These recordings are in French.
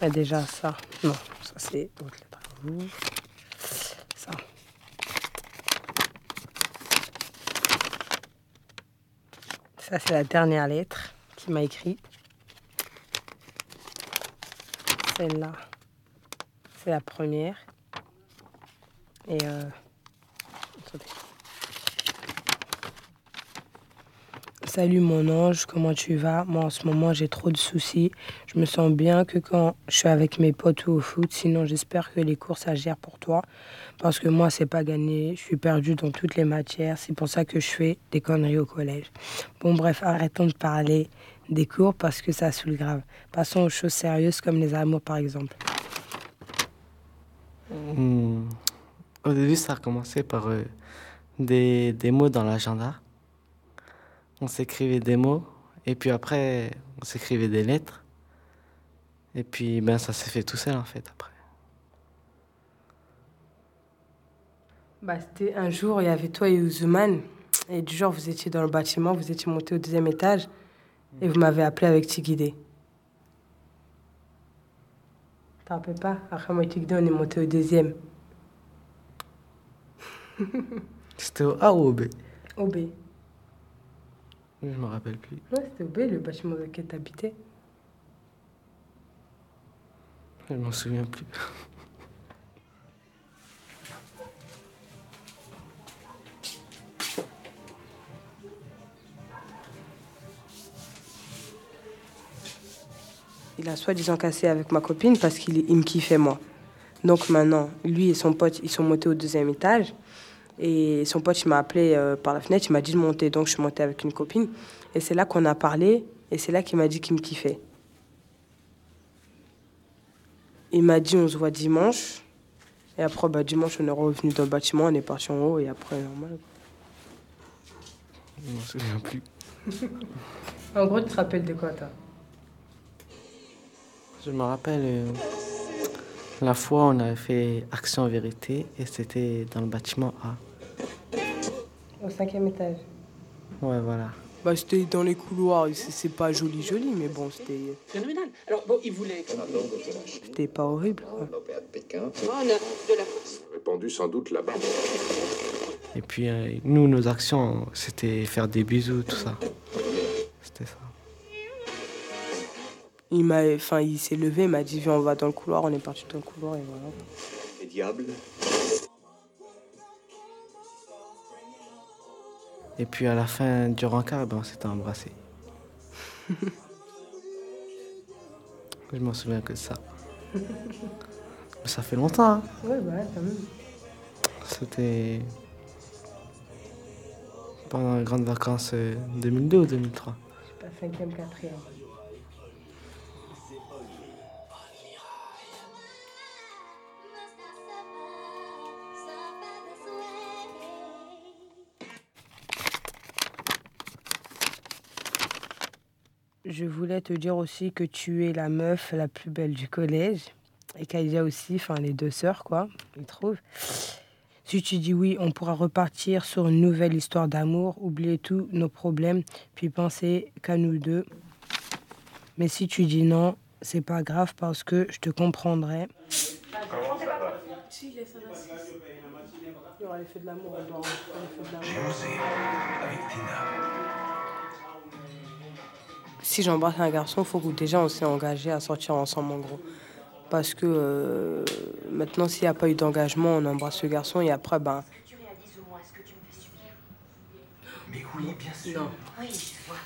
Il y a déjà ça. Non, ça c'est autre lettre. Ça. Ça c'est la dernière lettre qu'il m'a écrite. Celle-là, c'est la première. Et euh, Salut mon ange, comment tu vas? Moi en ce moment j'ai trop de soucis. Je me sens bien que quand je suis avec mes potes ou au foot. Sinon j'espère que les cours ça pour toi. Parce que moi c'est pas gagné. Je suis perdue dans toutes les matières. C'est pour ça que je fais des conneries au collège. Bon bref, arrêtons de parler des cours parce que ça saoule grave. Passons aux choses sérieuses comme les amours par exemple. Hmm. Au début, ça a commencé par euh, des, des mots dans l'agenda. On s'écrivait des mots, et puis après, on s'écrivait des lettres. Et puis, ben, ça s'est fait tout seul, en fait, après. Bah, c'était un jour, il y avait toi et Ouzouman. Et du jour, vous étiez dans le bâtiment, vous étiez monté au deuxième étage. Et vous m'avez appelé avec Tigidé. T'en rappelles pas? Après moi et Tigidé, on est monté au deuxième. C'était au A ou au B? Au B. Je me rappelle plus. Ouais, c'était au B, le bâtiment dans lequel t'habitais. Je m'en souviens plus. Il a soi-disant cassé avec ma copine parce qu'il il me kiffait moi. Donc maintenant, lui et son pote, ils sont montés au deuxième étage. Et son pote, il m'a appelé euh, par la fenêtre, il m'a dit de monter. Donc je suis montée avec une copine. Et c'est là qu'on a parlé. Et c'est là qu'il m'a dit qu'il me kiffait. Il m'a dit on se voit dimanche. Et après, bah, dimanche, on est revenu dans le bâtiment, on est parti en haut. Et après, normal. Je m'en souviens plus. En gros, tu te rappelles de quoi, toi? Je me rappelle euh, la fois où on avait fait Action Vérité et c'était dans le bâtiment A. Au cinquième étage. Ouais, voilà. Bah, c'était dans les couloirs. C'est c'est pas joli, joli, mais bon, c'était Phénoménal. Alors, bon, il voulait. c'était pas horrible. quoi. Oh, on a de la force. répandu sans doute là-bas. Et puis euh, nous, nos actions, c'était faire des bisous, tout ça. C'était ça. Il m'a, enfin, il s'est levé, il m'a dit viens, on va dans le couloir. On est parti dans le couloir et voilà. Les diables Et puis à la fin du rencard, ben, on s'était embrassés. Je m'en souviens que de ça. Mais ça fait longtemps. hein. Ouais, bah, quand même. C'était pendant les grandes vacances euh, 2002 ou 2003. Je sais pas, cinquième, quatrième. Je voulais te dire aussi que tu es la meuf la plus belle du collège. Et Kaïdia aussi, enfin les deux sœurs, quoi, ils trouvent. Si tu dis oui, on pourra repartir sur une nouvelle histoire d'amour, oublier tous nos problèmes, puis penser qu'à nous deux. Mais si tu dis non, c'est pas grave parce que je te comprendrai. Si j'embrasse un garçon, faut que déjà on s'est engagé à sortir ensemble en gros. Parce que euh, maintenant, s'il n'y a pas eu d'engagement, on embrasse le garçon et après, ben. Tu réalises au moins ce que tu me fais subir Mais oui, bien sûr. Non. Oui, je vois.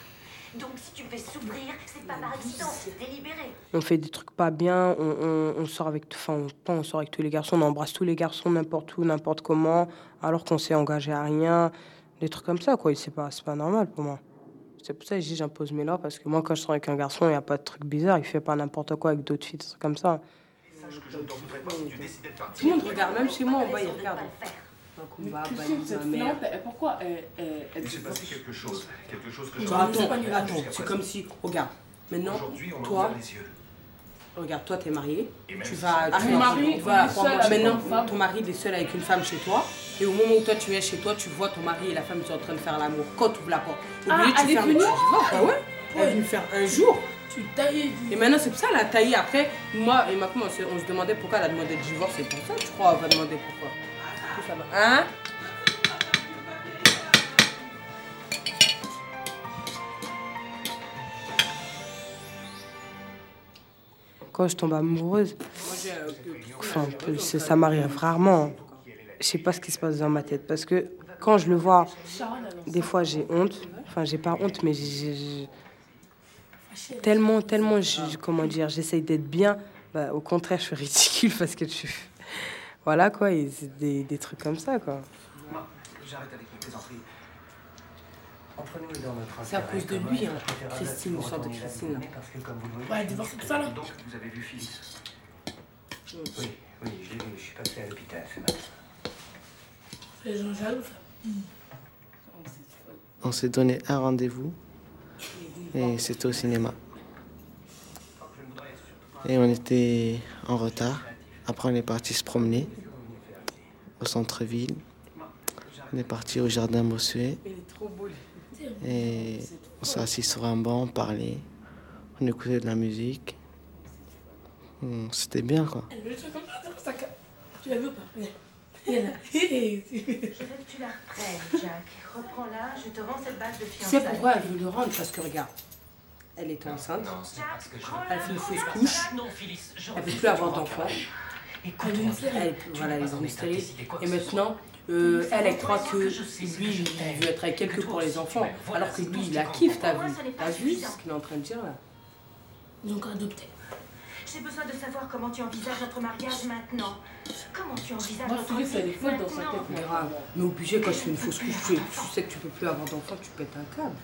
Donc si tu me fais souffrir, c'est pas par accident, c'est délibéré. On fait des trucs pas bien, on, on- on sort avec, enfin, on, pas on sort avec tous les garçons, on embrasse tous les garçons n'importe où, n'importe comment, alors qu'on s'est engagé à rien, des trucs comme ça, quoi. Et C'est pas, c'est pas normal pour moi. C'est pour ça que je dis j'impose mes lois, parce que moi, quand je sors avec un garçon, il n'y a pas de trucs bizarres, il fait pas n'importe quoi avec d'autres filles, des trucs comme ça. Tout le monde regarde, même chez moi, en bas, ils regardent. Donc on va ma pourquoi elle, s'est passé quelque chose. Quelque chose que je attends, attends, c'est comme si, regarde, maintenant, Aujourd'hui, on a toi, ouvert les yeux. Regarde, toi, t'es marié, Et tu vas, Ah, tu vas- mari, tu vas- maintenant, ton mari, il est seul avec une femme chez toi, et au moment où toi, tu es chez toi, tu vois ton mari et la femme sont en train de faire l'amour. Quand tu ouvres la porte, au Ah, lieu, tu elle est fermes, venue tu dis, oh, bah ouais, elle est venue faire un jour, Tu tailles. Et maintenant, c'est pour ça, elle a taillé. Après, moi et ma femme, on se, on se demandait pourquoi elle a demandé le divorce. C'est pour ça, je crois, on va demander pourquoi. Va. Hein? Quand je tombe amoureuse, enfin, ça m'arrive rarement. Je sais pas ce qui se passe dans ma tête. Parce que quand je le vois, des fois j'ai honte. Enfin, j'ai pas honte, mais tellement, tellement, comment dire, j'essaye d'être bien. Bah, au contraire, je suis ridicule parce que je. Voilà quoi, des, des trucs comme ça quoi. J'arrête avec les plaisanteries. Entre nous et dans notre C'est à cause de lui, hein, Christine, vous l'histoire de Christine. Parce que comme vous le voyez, Ouais, divorce tout ça là. Donc, vous avez vu Phyllis Oui, oui, je l'ai vu, je suis passé à l'hôpital ce matin. Les gens jaloux, ça. On s'est donné un rendez-vous et c'était au cinéma. Et on était en retard. Après, on est parti se promener au centre-ville. On est parti au jardin Bossuet Il est trop beau. Et on s'est assis sur un banc, on parlait, on écoutait de la musique. Hum, C'était bien quoi. Elle veut le truc comme ça. Tu l'as vu ou pas? Viens. Viens là. Hé, Je veux que tu la reprennes, Jack. Reprends-la, je te rends cette bague de Tu fiançailles. sais pourquoi elle veut le rendre Parce que regarde, elle est enceinte, elle fait une fausse couche, Non, Phyllis, elle veut plus avoir d'enfant. Elle est une série. Elle, voilà, une stérile. Et maintenant, euh, elle, elle croit que lui, il veut être avec elle que pour les enfants. Alors que lui, il la kiffe, t'as vu T'as vu ce qu'il est en train de dire là Ils ont qu'à adopter. J'ai besoin de savoir comment tu envisages notre mariage maintenant. Comment tu envisages Moi, elle est vie folle dans sa maintenant tête, mais grave. Mais obligé, quand je fais une fausse couche, tu, sais que tu peux plus avoir d'enfant, tu pètes un câble.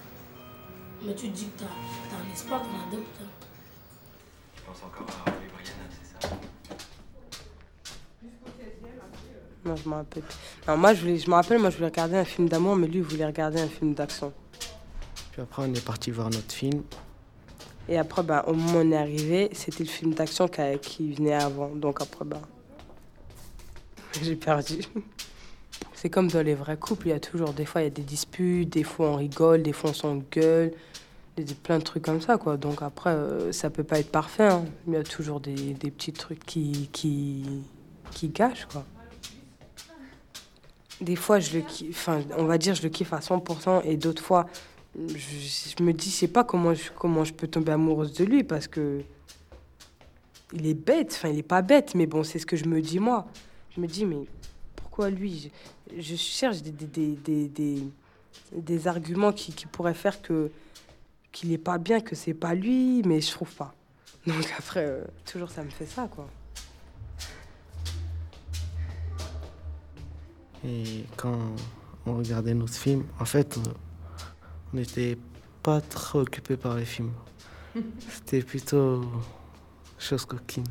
Mais tu te dis que t'as un espoir qu'on adopte. Je pense encore à Brianna, c'est je me rappelle. Non, moi, je, voulais, je me rappelle, moi, je voulais regarder un film d'amour, mais lui, il voulait regarder un film d'action. Puis après, on est parti voir notre film. Et après, ben, au moment où on est arrivé, c'était le film d'action qui, qui venait avant. Donc après, ben, j'ai perdu. C'est comme dans les vrais couples, il y a toujours, des fois, il y a des disputes, des fois, on rigole, des fois, on s'engueule, plein de trucs comme ça, quoi. Donc après, euh, ça peut pas être parfait, hein. Il y a toujours des, des petits trucs qui, qui, qui gâchent, quoi. Des fois, je le kiffe, enfin, on va dire, je le kiffe à 100%, et d'autres fois, je, me dis, je sais pas comment je, peux tomber amoureuse de lui parce que il est bête, enfin il est pas bête, mais bon, c'est ce que je me dis moi. Je me dis, mais pourquoi lui? Je, cherche des, arguments qui, qui pourraient faire que qu'il est pas bien, que c'est pas lui, mais je trouve pas. Donc après, euh, toujours ça me fait ça, quoi. Et quand on regardait notre film, en fait, on- n'était pas trop occupé par les films. C'était plutôt chose coquine.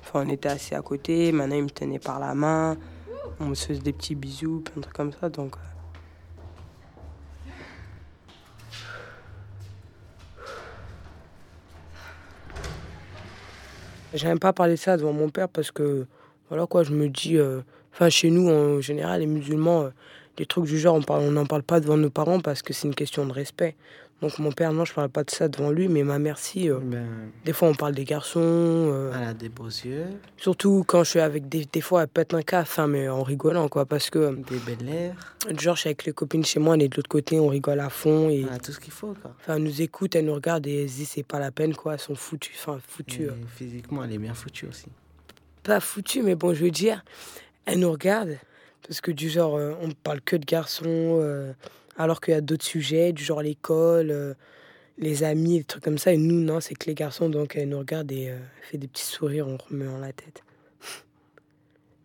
Enfin, on était assis à côté, maintenant il me tenait par la main, on se faisait des petits bisous, plein de trucs comme ça, donc... J'aime pas parler ça devant mon père parce que, voilà quoi, je me dis. euh, Enfin, chez nous, en général, les musulmans, euh, des trucs du genre, on n'en parle pas devant nos parents parce que c'est une question de respect. Donc, mon père, non, je parle pas de ça devant lui, mais ma mère, si. euh, Ben, des fois, on parle des garçons. euh, elle a des beaux yeux, Surtout quand je suis avec des. Des fois, elle pète un cas, enfin, mais en rigolant, quoi. Parce que, euh, des belles lèvres, genre, je suis avec les copines chez moi, on est de l'autre côté, on rigole à fond. Et, elle a tout ce qu'il faut. Quoi. enfin, elle nous écoute, elle nous regarde et elle se dit, c'est pas la peine, quoi. Elles sont foutues. Enfin, foutues. Physiquement, elle est bien foutue aussi. pas foutu, mais bon, je veux dire, elle nous regarde, parce que du genre, euh, on parle que de garçons, alors qu'il y a d'autres sujets, du genre l'école, euh, les amis, des trucs comme ça, et nous, non, c'est que les garçons, donc elle nous regarde et euh, fait des petits sourires en remuant la tête.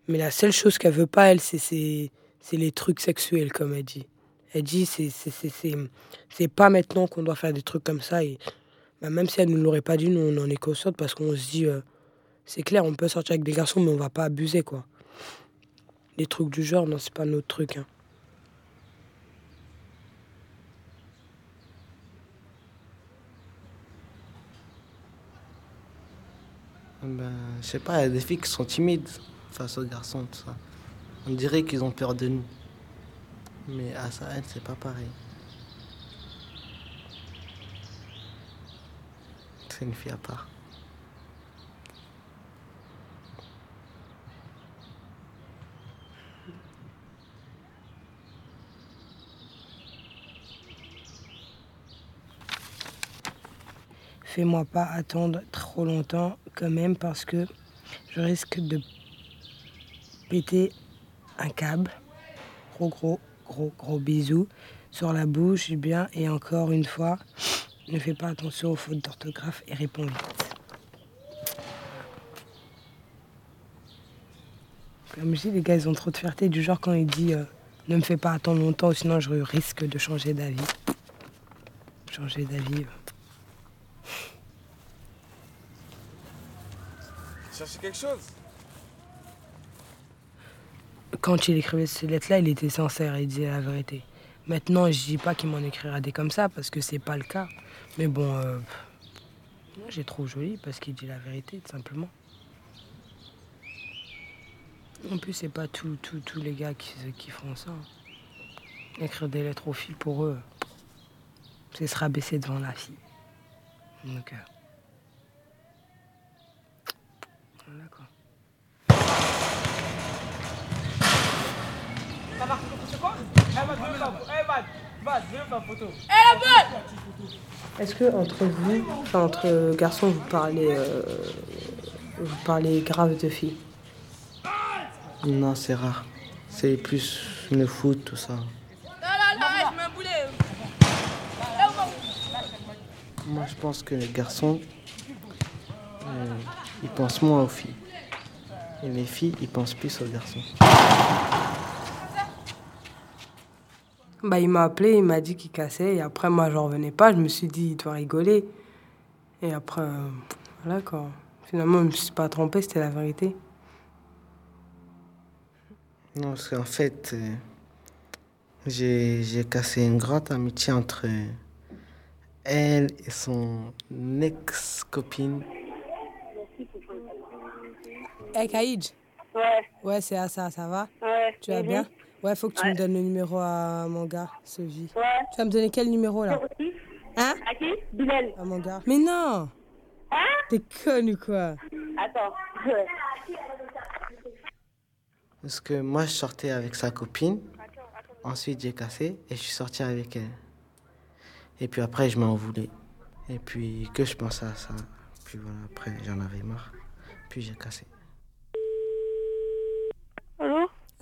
Mais la seule chose qu'elle veut pas, elle, c'est les trucs sexuels, comme elle dit. Elle dit, c'est pas maintenant qu'on doit faire des trucs comme ça, et bah, même si elle ne nous l'aurait pas dit, nous, on en est consciente, parce qu'on se dit... euh, c'est clair, on peut sortir avec des garçons, mais on va pas abuser, quoi. Les trucs du genre, non, c'est pas notre truc. Hein. ben, Je sais pas, il y a des filles qui sont timides face aux garçons, tout ça. On dirait qu'ils ont peur de nous. Mais à Sahel, c'est pas pareil. C'est une fille à part. Fais-moi pas attendre trop longtemps quand même parce que je risque de péter un câble. Gros, gros, gros, gros bisous sur la bouche, bien. Et encore une fois, ne fais pas attention aux fautes d'orthographe et réponds vite. Comme je dis, les gars, ils ont trop de fierté. Du genre, quand il dit euh, ne me fais pas attendre longtemps, sinon je risque de changer d'avis. Changer d'avis. Cherchez quelque chose Quand il écrivait ces lettres-là, il était sincère, il disait la vérité. Maintenant, je dis pas qu'il m'en écrira des comme ça, parce que c'est pas le cas. Mais bon, euh, moi j'ai trop joli parce qu'il dit la vérité, tout simplement. En plus, c'est pas tous les gars qui, qui font ça. Écrire des lettres aux filles, pour eux, c'est se rabaisser devant la fille. Donc, euh, quoi. Est-ce que entre vous, enfin entre garçons, vous parlez, euh, vous parlez grave de filles? Non, c'est rare. C'est plus le foot, tout ça. Moi, je pense que les garçons, euh, ils pensent moins aux filles. Et les filles, ils pensent plus aux garçons. Bah, il m'a appelé, il m'a dit qu'il cassait, et après, moi, j'en revenais pas. Je me suis dit, il doit rigoler. Et après, euh, voilà quoi. Finalement, je me suis pas trompée, c'était la vérité. Non, parce qu'en fait, euh, j'ai cassé une grande amitié entre elle et son ex-copine. Hey, Kaïdj Ouais, Ouais, c'est à ça, ça va ouais. Tu vas bien Ouais, faut que tu Ouais. me donnes le numéro à mon gars, ce vie. Ouais. Tu vas me donner quel numéro là Hein À qui Bilal. À mon gars. Mais non Hein T'es conne ou quoi Attends. Parce que moi, je sortais avec sa copine. Ensuite, j'ai cassé et je suis sorti avec elle. Et puis après, je m'en voulais. Et puis que je pensais à ça. Puis voilà, après, j'en avais marre. Puis j'ai cassé.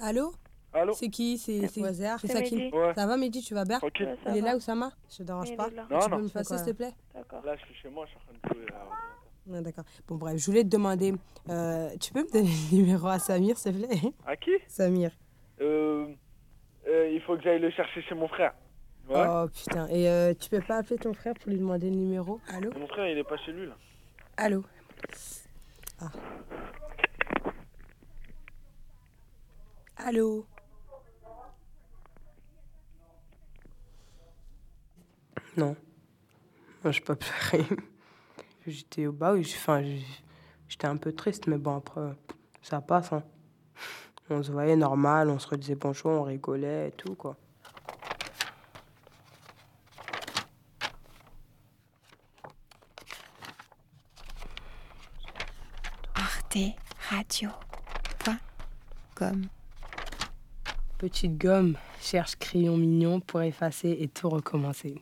Allô Allô C'est qui C'est c'est Wazer C'est C'est ça qui Mehdi. Ouais. Ça va Mehdi, tu vas bien Tranquille. Ouais, ça Il est va. là Oussama Je te dérange Il pas est là. Non, Tu peux non. me faire ça s'il te plaît D'accord. Là, je suis chez moi, je suis en train de jouer. là. Ouais, D'accord. Bon bref, je voulais te demander, euh, tu peux me donner le numéro à Samir s'il te plaît À qui Samir. euh, euh, Il faut que j'aille le chercher chez mon frère. Ouais. Oh putain. Et euh, tu peux pas appeler ton frère pour lui demander le numéro? Allô? Mon frère, il est pas chez lui, là. Allô? Ah. Allô Non. Non, je peux pas pleurer. J'étais au bas, enfin, j'étais un peu triste, mais bon, après, ça passe. Hein. On se voyait normal, on se redisait bonjour, on rigolait et tout, quoi. arteradio.com Petite gomme cherche crayon mignon pour effacer et tout recommencer.